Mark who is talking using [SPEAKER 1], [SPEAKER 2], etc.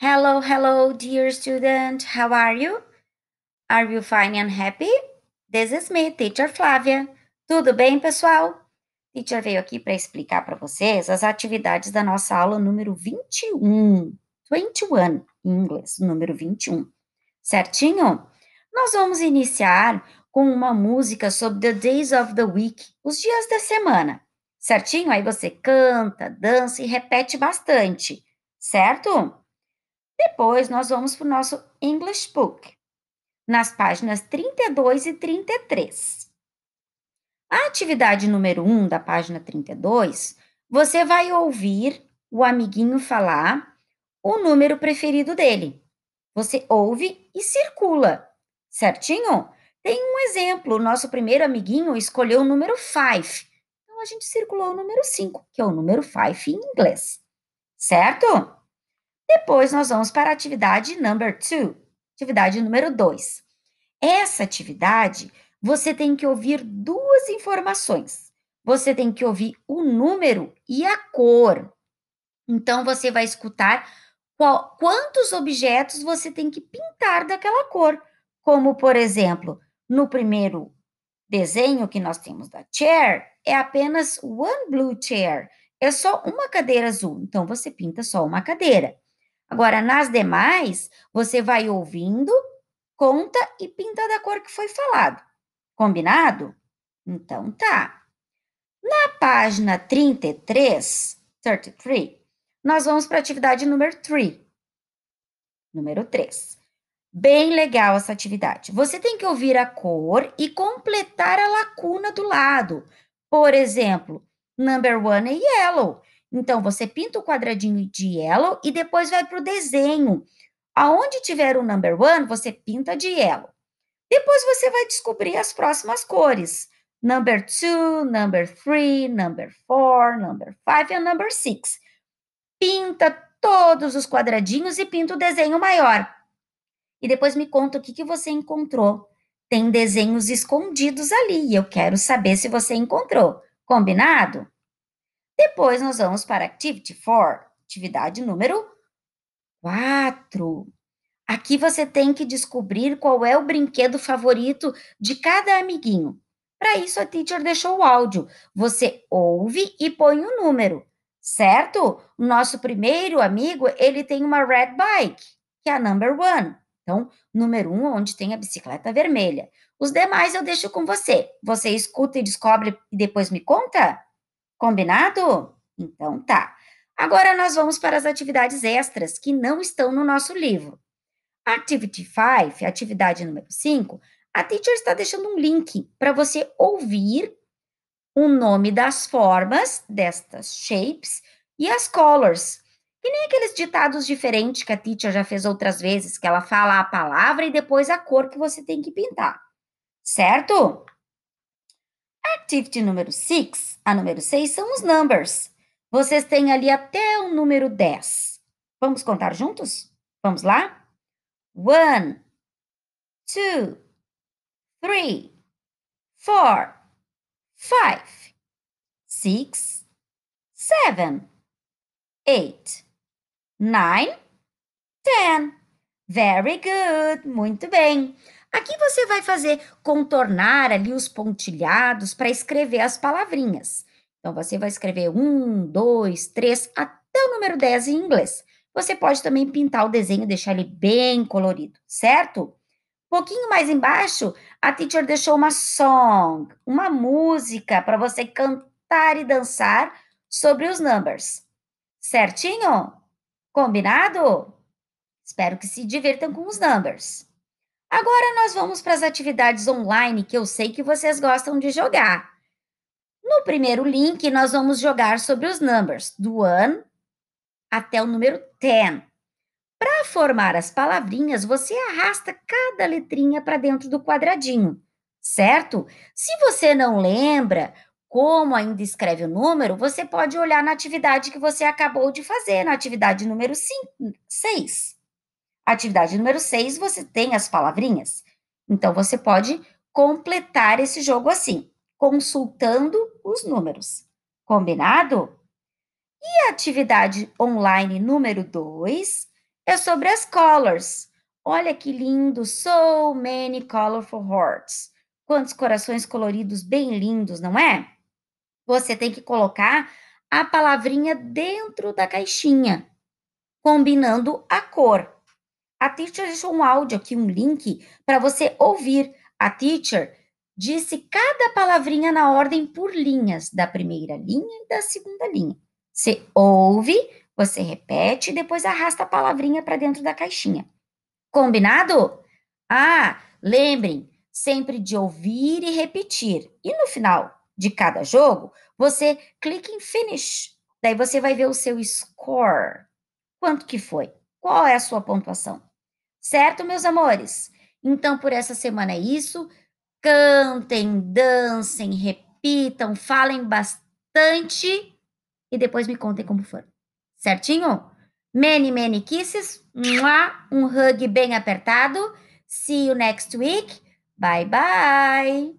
[SPEAKER 1] Hello, hello, dear student. How are you? Are you fine and happy? This is me, Teacher Flávia. Tudo bem, pessoal? Teacher veio aqui para explicar para vocês as atividades da nossa aula número 21. 21 em inglês, número 21. Certinho? Nós vamos iniciar com uma música sobre the days of the week, os dias da semana. Certinho? Aí você canta, dança e repete bastante, certo? Depois nós vamos para o nosso English Book, nas páginas 32 e 33. A atividade número 1 da página 32, você vai ouvir o amiguinho falar o número preferido dele. Você ouve e circula, certinho? Tem um exemplo, o nosso primeiro amiguinho escolheu o número 5. Então, a gente circulou o número 5, que é o número 5 em inglês, certo? Depois, nós vamos para a atividade number 2, atividade número 2. Essa atividade, você tem que ouvir duas informações. Você tem que ouvir o número e a cor. Então, você vai escutar qual, quantos objetos você tem que pintar daquela cor. Como, por exemplo, no primeiro desenho que nós temos da chair, é apenas one blue chair. É só uma cadeira azul. Então, você pinta só uma cadeira. Agora, nas demais, você vai ouvindo, conta e pinta da cor que foi falado. Combinado? Então, tá. Na página 33, 33, nós vamos para a atividade número 3. Número 3. Bem legal essa atividade. Você tem que ouvir a cor e completar a lacuna do lado. Por exemplo, number one é yellow. Então, você pinta o quadradinho de yellow e depois vai para o desenho. Aonde tiver o number one, você pinta de yellow. Depois você vai descobrir as próximas cores. Number two, number three, number four, number five e number six. Pinta todos os quadradinhos e pinta o desenho maior. E depois me conta o que, que você encontrou. Tem desenhos escondidos ali e eu quero saber se você encontrou. Combinado? Depois nós vamos para Activity 4, atividade número 4. Aqui você tem que descobrir qual é o brinquedo favorito de cada amiguinho. Para isso, a teacher deixou o áudio. Você ouve e põe o número, certo? O nosso primeiro amigo, ele tem uma red bike, que é a number one. Então, número um, onde tem a bicicleta vermelha. Os demais eu deixo com você. Você escuta e descobre e depois me conta? Combinado? Então tá. Agora nós vamos para as atividades extras que não estão no nosso livro. Activity 5, atividade número 5, a teacher está deixando um link para você ouvir o nome das formas destas shapes e as colors. Que nem aqueles ditados diferentes que a teacher já fez outras vezes, que ela fala a palavra e depois a cor que você tem que pintar. Certo? Activity número 6, a número 6 são os numbers. Vocês têm ali até o número 10. Vamos contar juntos? Vamos lá? One, two, three, four, five, six, seven, eight, nine, ten. Very good. Muito bem. Aqui você vai fazer contornar ali os pontilhados para escrever as palavrinhas. Então, você vai escrever um, dois, três, até o número 10 em inglês. Você pode também pintar o desenho deixar ele bem colorido, certo? Um pouquinho mais embaixo, a teacher deixou uma song, uma música para você cantar e dançar sobre os numbers. Certinho? Combinado? Espero que se divirtam com os numbers. Agora nós vamos para as atividades online que eu sei que vocês gostam de jogar. No primeiro link, nós vamos jogar sobre os numbers, do 1 até o número 10. Para formar as palavrinhas, você arrasta cada letrinha para dentro do quadradinho, certo? Se você não lembra como ainda escreve o número, você pode olhar na atividade que você acabou de fazer, na atividade número 5, 6. Atividade número 6, você tem as palavrinhas. Então, você pode completar esse jogo assim, consultando os números. Combinado? E a atividade online número 2 é sobre as colors. Olha que lindo, so many colorful hearts. Quantos corações coloridos bem lindos, não é? Você tem que colocar a palavrinha dentro da caixinha, combinando a cor. A teacher deixou um áudio aqui, um link, para você ouvir. A teacher disse cada palavrinha na ordem por linhas, da primeira linha e da segunda linha. Você ouve, você repete e depois arrasta a palavrinha para dentro da caixinha. Combinado? Ah, lembrem sempre de ouvir e repetir. E no final de cada jogo, você clica em finish. Daí você vai ver o seu score. Quanto que foi? Qual é a sua pontuação? Certo, meus amores? Então, por essa semana é isso. Cantem, dancem, repitam, falem bastante e depois me contem como for. Certinho? Many, many kisses. Um hug bem apertado. See you next week. Bye, bye.